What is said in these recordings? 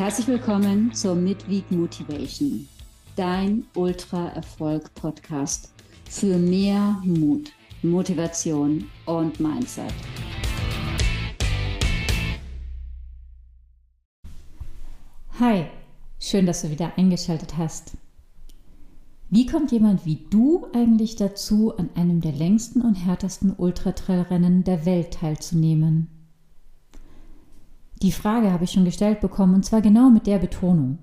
Herzlich willkommen zur Midweek Motivation, dein Ultra-Erfolg-Podcast für mehr Mut, Motivation und Mindset. Hi, schön, dass du wieder eingeschaltet hast. Wie kommt jemand wie du eigentlich dazu, an einem der längsten und härtesten Ultratrailrennen der Welt teilzunehmen? Die Frage habe ich schon gestellt bekommen und zwar genau mit der Betonung.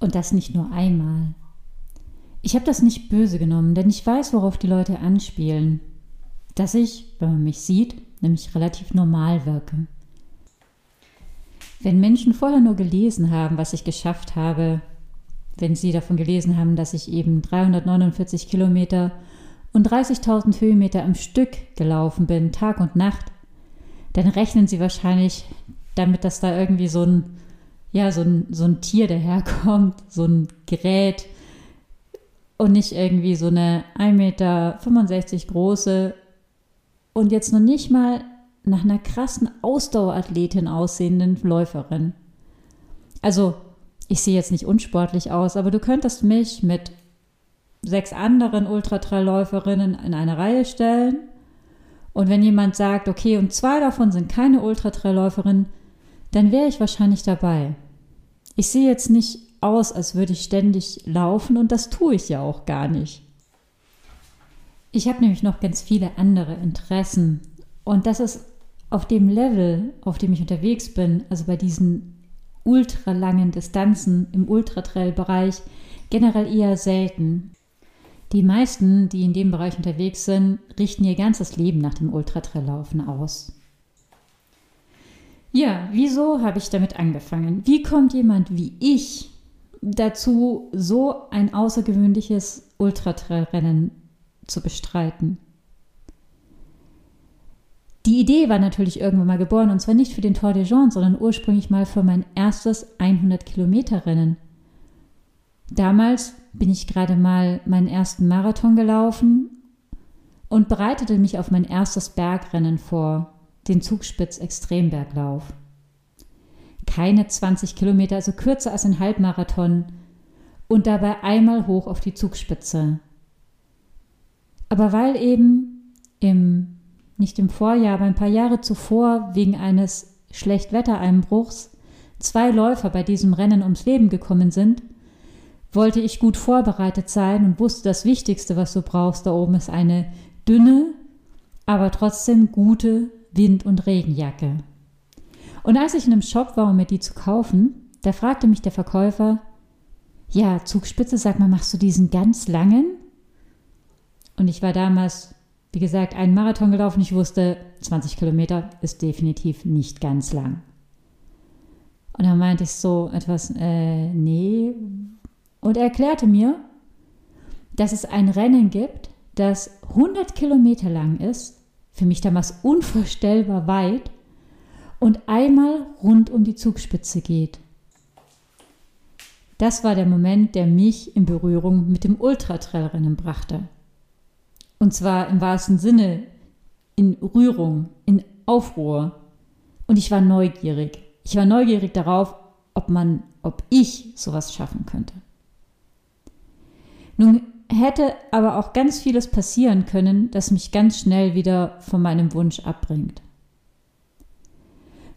Und das nicht nur einmal. Ich habe das nicht böse genommen, denn ich weiß, worauf die Leute anspielen. Dass ich, wenn man mich sieht, nämlich relativ normal wirke. Wenn Menschen vorher nur gelesen haben, was ich geschafft habe, wenn sie davon gelesen haben, dass ich eben 349 Kilometer und 30.000 Höhenmeter am Stück gelaufen bin, Tag und Nacht, dann rechnen sie wahrscheinlich damit, dass da irgendwie so ein, ja, so ein, so ein Tier daherkommt, so ein Gerät und nicht irgendwie so eine 1,65 Meter große und jetzt noch nicht mal nach einer krassen Ausdauerathletin aussehenden Läuferin. Also, ich sehe jetzt nicht unsportlich aus, aber du könntest mich mit sechs anderen Ultratrailläuferinnen in eine Reihe stellen und wenn jemand sagt, okay, und zwei davon sind keine Ultratrailläuferinnen, dann wäre ich wahrscheinlich dabei. Ich sehe jetzt nicht aus, als würde ich ständig laufen und das tue ich ja auch gar nicht. Ich habe nämlich noch ganz viele andere Interessen und das ist auf dem Level, auf dem ich unterwegs bin, also bei diesen ultralangen Distanzen im Ultratrail-Bereich, generell eher selten. Die meisten, die in dem Bereich unterwegs sind, richten ihr ganzes Leben nach dem Ultratraillaufen aus. Ja, wieso habe ich damit angefangen? Wie kommt jemand wie ich dazu, so ein außergewöhnliches Ultratrailrennen zu bestreiten? Die Idee war natürlich irgendwann mal geboren und zwar nicht für den Tour de Jean, sondern ursprünglich mal für mein erstes 100 Kilometer Rennen. Damals bin ich gerade mal meinen ersten Marathon gelaufen und bereitete mich auf mein erstes Bergrennen vor, den Zugspitz Extremberglauf. Keine 20 Kilometer, also kürzer als ein Halbmarathon und dabei einmal hoch auf die Zugspitze. Aber weil eben im, nicht im Vorjahr, aber ein paar Jahre zuvor wegen eines Schlechtwettereinbruchs zwei Läufer bei diesem Rennen ums Leben gekommen sind, wollte ich gut vorbereitet sein und wusste, das Wichtigste, was du brauchst da oben, ist eine dünne, aber trotzdem gute Wind- und Regenjacke. Und als ich in einem Shop war, um mir die zu kaufen, da fragte mich der Verkäufer, ja, Zugspitze, sag mal, machst du diesen ganz langen? Und ich war damals, wie gesagt, einen Marathon gelaufen. Ich wusste, 20 Kilometer ist definitiv nicht ganz lang. Und dann meinte ich so etwas, äh, nee, und er erklärte mir, dass es ein Rennen gibt, das 100 Kilometer lang ist, für mich damals unvorstellbar weit, und einmal rund um die Zugspitze geht. Das war der Moment, der mich in Berührung mit dem Ultratrailrennen brachte. Und zwar im wahrsten Sinne in Rührung, in Aufruhr. Und ich war neugierig. Ich war neugierig darauf, ob man, ob ich sowas schaffen könnte. Nun hätte aber auch ganz vieles passieren können, das mich ganz schnell wieder von meinem Wunsch abbringt.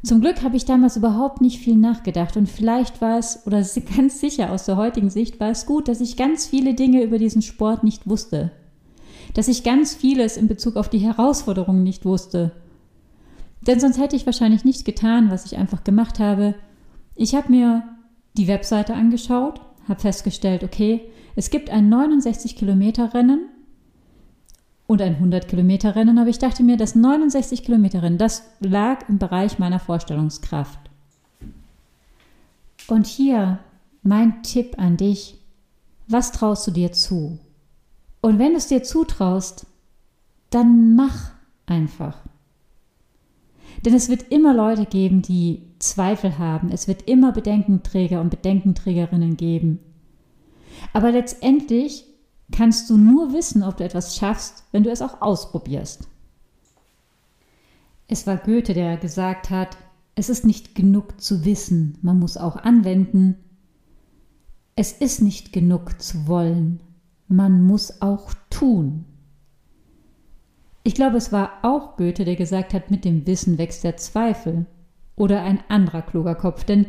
Zum Glück habe ich damals überhaupt nicht viel nachgedacht und vielleicht war es, oder ganz sicher aus der heutigen Sicht war es gut, dass ich ganz viele Dinge über diesen Sport nicht wusste. Dass ich ganz vieles in Bezug auf die Herausforderungen nicht wusste. Denn sonst hätte ich wahrscheinlich nicht getan, was ich einfach gemacht habe. Ich habe mir die Webseite angeschaut, habe festgestellt, okay, es gibt ein 69 Kilometer Rennen und ein 100 Kilometer Rennen, aber ich dachte mir, das 69 Kilometer Rennen, das lag im Bereich meiner Vorstellungskraft. Und hier mein Tipp an dich, was traust du dir zu? Und wenn du es dir zutraust, dann mach einfach. Denn es wird immer Leute geben, die Zweifel haben. Es wird immer Bedenkenträger und Bedenkenträgerinnen geben. Aber letztendlich kannst du nur wissen, ob du etwas schaffst, wenn du es auch ausprobierst. Es war Goethe, der gesagt hat, es ist nicht genug zu wissen, man muss auch anwenden. Es ist nicht genug zu wollen, man muss auch tun. Ich glaube, es war auch Goethe, der gesagt hat, mit dem Wissen wächst der Zweifel. Oder ein anderer kluger Kopf, denn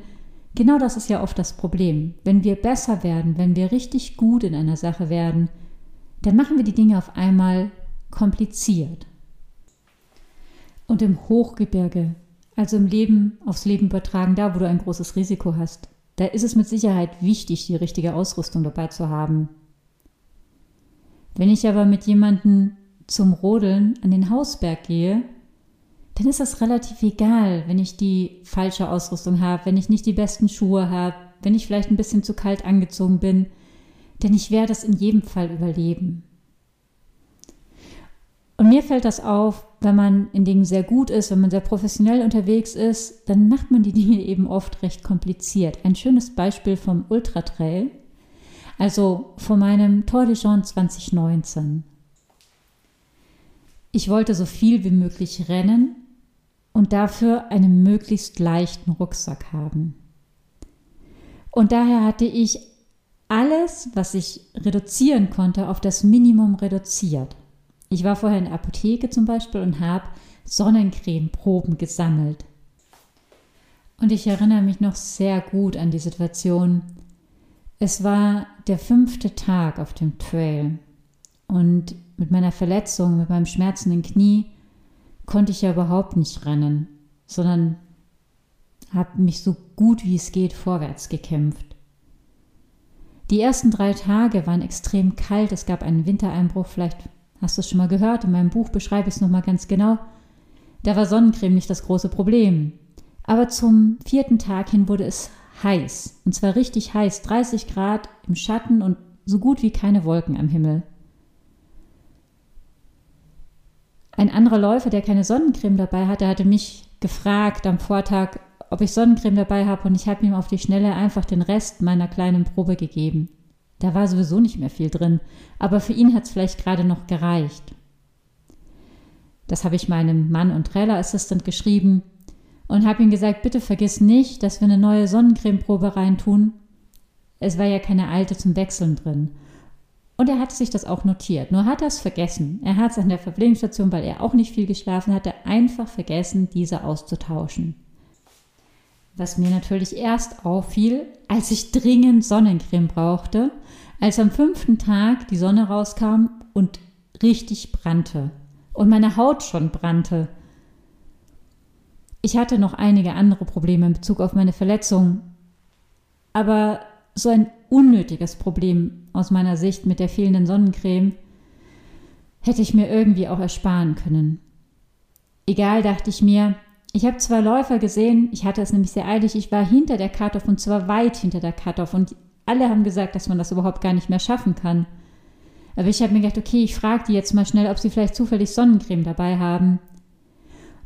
genau das ist ja oft das Problem. Wenn wir besser werden, wenn wir richtig gut in einer Sache werden, dann machen wir die Dinge auf einmal kompliziert. Und im Hochgebirge, also im Leben, aufs Leben übertragen, da wo du ein großes Risiko hast, da ist es mit Sicherheit wichtig, die richtige Ausrüstung dabei zu haben. Wenn ich aber mit jemandem zum Rodeln an den Hausberg gehe, dann ist das relativ egal, wenn ich die falsche Ausrüstung habe, wenn ich nicht die besten Schuhe habe, wenn ich vielleicht ein bisschen zu kalt angezogen bin, denn ich werde es in jedem Fall überleben. Und mir fällt das auf, wenn man in Dingen sehr gut ist, wenn man sehr professionell unterwegs ist, dann macht man die Dinge eben oft recht kompliziert. Ein schönes Beispiel vom Ultratrail, also von meinem Tour de Jean 2019. Ich wollte so viel wie möglich rennen und dafür einen möglichst leichten Rucksack haben. Und daher hatte ich alles, was ich reduzieren konnte, auf das Minimum reduziert. Ich war vorher in der Apotheke zum Beispiel und habe Sonnencremeproben gesammelt. Und ich erinnere mich noch sehr gut an die Situation. Es war der fünfte Tag auf dem Trail und mit meiner Verletzung, mit meinem schmerzenden Knie konnte ich ja überhaupt nicht rennen, sondern habe mich so gut wie es geht vorwärts gekämpft. Die ersten drei Tage waren extrem kalt, es gab einen Wintereinbruch, vielleicht hast du es schon mal gehört, in meinem Buch beschreibe ich es nochmal ganz genau. Da war Sonnencreme nicht das große Problem. Aber zum vierten Tag hin wurde es heiß, und zwar richtig heiß, 30 Grad im Schatten und so gut wie keine Wolken am Himmel. Ein anderer Läufer, der keine Sonnencreme dabei hatte, hatte mich gefragt am Vortag, ob ich Sonnencreme dabei habe und ich habe ihm auf die Schnelle einfach den Rest meiner kleinen Probe gegeben. Da war sowieso nicht mehr viel drin, aber für ihn hat es vielleicht gerade noch gereicht. Das habe ich meinem Mann und Trailer Assistant geschrieben und habe ihm gesagt, bitte vergiss nicht, dass wir eine neue Sonnencremeprobe reintun. Es war ja keine alte zum Wechseln drin. Und er hatte sich das auch notiert. Nur hat er es vergessen. Er hat es an der Verpflegungsstation, weil er auch nicht viel geschlafen hatte, einfach vergessen, diese auszutauschen. Was mir natürlich erst auffiel, als ich dringend Sonnencreme brauchte, als am fünften Tag die Sonne rauskam und richtig brannte und meine Haut schon brannte. Ich hatte noch einige andere Probleme in Bezug auf meine Verletzung, aber so ein unnötiges Problem aus meiner Sicht mit der fehlenden Sonnencreme hätte ich mir irgendwie auch ersparen können. Egal, dachte ich mir, ich habe zwei Läufer gesehen, ich hatte es nämlich sehr eilig, ich war hinter der Cut-Off und zwar weit hinter der Cut-Off und alle haben gesagt, dass man das überhaupt gar nicht mehr schaffen kann. Aber ich habe mir gedacht, okay, ich frage die jetzt mal schnell, ob sie vielleicht zufällig Sonnencreme dabei haben.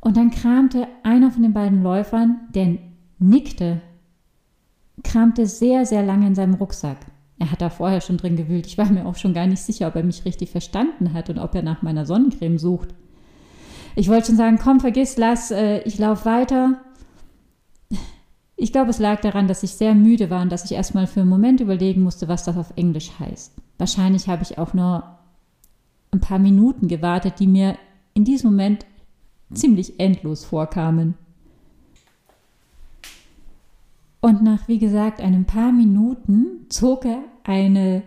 Und dann kramte einer von den beiden Läufern, der nickte, kramte sehr, sehr lange in seinem Rucksack. Er hat da vorher schon drin gewühlt. Ich war mir auch schon gar nicht sicher, ob er mich richtig verstanden hat und ob er nach meiner Sonnencreme sucht. Ich wollte schon sagen, komm, vergiss, lass, äh, ich laufe weiter. Ich glaube, es lag daran, dass ich sehr müde war und dass ich erstmal für einen Moment überlegen musste, was das auf Englisch heißt. Wahrscheinlich habe ich auch nur ein paar Minuten gewartet, die mir in diesem Moment ziemlich endlos vorkamen. Und nach, wie gesagt, ein paar Minuten zog er eine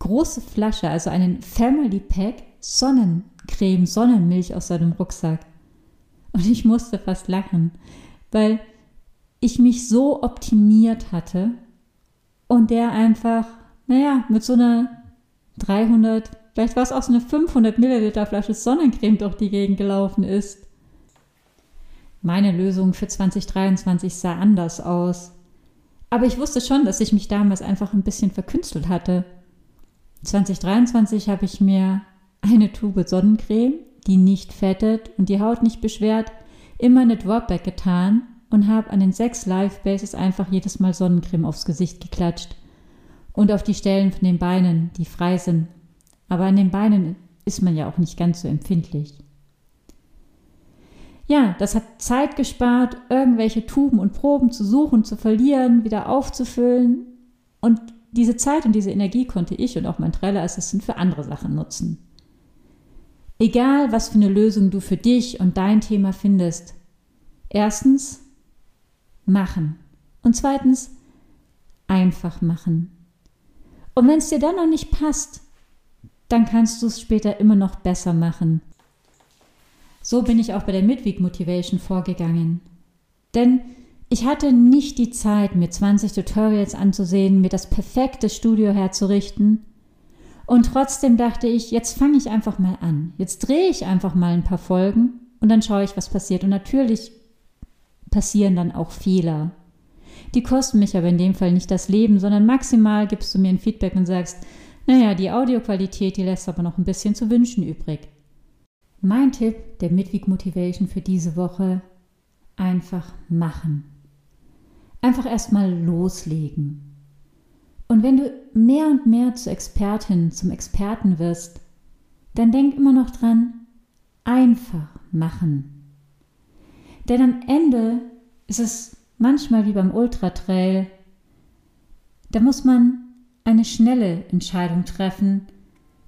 große Flasche, also einen Family Pack Sonnencreme, Sonnenmilch aus seinem Rucksack. Und ich musste fast lachen, weil ich mich so optimiert hatte und der einfach, naja, mit so einer 300, vielleicht war es auch so eine 500 Milliliter Flasche Sonnencreme durch die Gegend gelaufen ist. Meine Lösung für 2023 sah anders aus. Aber ich wusste schon, dass ich mich damals einfach ein bisschen verkünstelt hatte. 2023 habe ich mir eine Tube Sonnencreme, die nicht fettet und die Haut nicht beschwert, immer eine Dropback getan und habe an den sechs Live Bases einfach jedes Mal Sonnencreme aufs Gesicht geklatscht. Und auf die Stellen von den Beinen, die frei sind. Aber an den Beinen ist man ja auch nicht ganz so empfindlich. Ja, das hat Zeit gespart, irgendwelche Tuben und Proben zu suchen, zu verlieren, wieder aufzufüllen. Und diese Zeit und diese Energie konnte ich und auch mein Trailer Assistant für andere Sachen nutzen. Egal, was für eine Lösung du für dich und dein Thema findest. Erstens, machen. Und zweitens, einfach machen. Und wenn es dir dann noch nicht passt, dann kannst du es später immer noch besser machen. So bin ich auch bei der Midweek Motivation vorgegangen. Denn ich hatte nicht die Zeit, mir 20 Tutorials anzusehen, mir das perfekte Studio herzurichten. Und trotzdem dachte ich, jetzt fange ich einfach mal an. Jetzt drehe ich einfach mal ein paar Folgen und dann schaue ich, was passiert. Und natürlich passieren dann auch Fehler. Die kosten mich aber in dem Fall nicht das Leben, sondern maximal gibst du mir ein Feedback und sagst, naja, die Audioqualität, die lässt aber noch ein bisschen zu wünschen übrig. Mein Tipp der Midweek Motivation für diese Woche, einfach machen. Einfach erstmal loslegen. Und wenn du mehr und mehr zur Expertin, zum Experten wirst, dann denk immer noch dran, einfach machen. Denn am Ende ist es manchmal wie beim Ultratrail, da muss man eine schnelle Entscheidung treffen,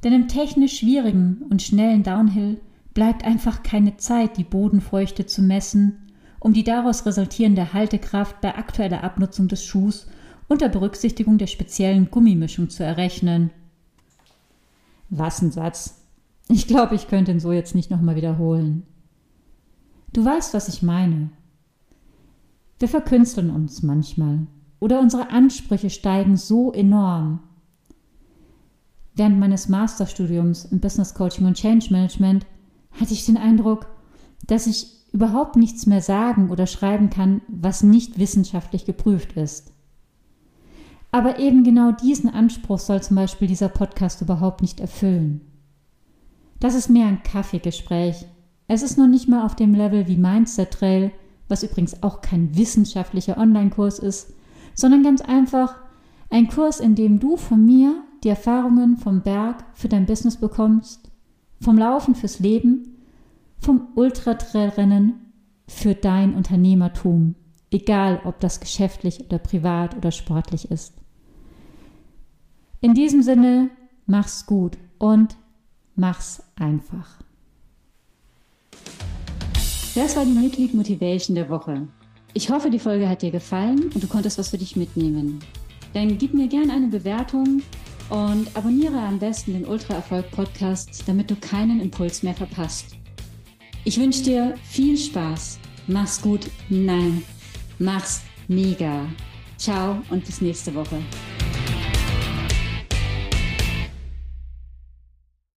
denn im technisch schwierigen und schnellen Downhill bleibt einfach keine Zeit, die Bodenfeuchte zu messen um die daraus resultierende Haltekraft bei aktueller Abnutzung des Schuhs unter Berücksichtigung der speziellen Gummimischung zu errechnen. Was ein Satz. Ich glaube, ich könnte ihn so jetzt nicht nochmal wiederholen. Du weißt, was ich meine. Wir verkünsteln uns manchmal oder unsere Ansprüche steigen so enorm. Während meines Masterstudiums im Business Coaching und Change Management hatte ich den Eindruck, dass ich überhaupt nichts mehr sagen oder schreiben kann, was nicht wissenschaftlich geprüft ist. Aber eben genau diesen Anspruch soll zum Beispiel dieser Podcast überhaupt nicht erfüllen. Das ist mehr ein Kaffeegespräch. Es ist noch nicht mal auf dem Level wie Mindset Trail, was übrigens auch kein wissenschaftlicher Online-Kurs ist, sondern ganz einfach ein Kurs, in dem du von mir die Erfahrungen vom Berg für dein Business bekommst, vom Laufen fürs Leben vom Ultratrailrennen für dein Unternehmertum, egal ob das geschäftlich oder privat oder sportlich ist. In diesem Sinne, mach's gut und mach's einfach. Das war die Midweek Motivation der Woche. Ich hoffe, die Folge hat dir gefallen und du konntest was für dich mitnehmen. Dann gib mir gerne eine Bewertung und abonniere am besten den Ultra Erfolg Podcast, damit du keinen Impuls mehr verpasst. Ich wünsche dir viel Spaß. Mach's gut. Nein, mach's mega. Ciao und bis nächste Woche.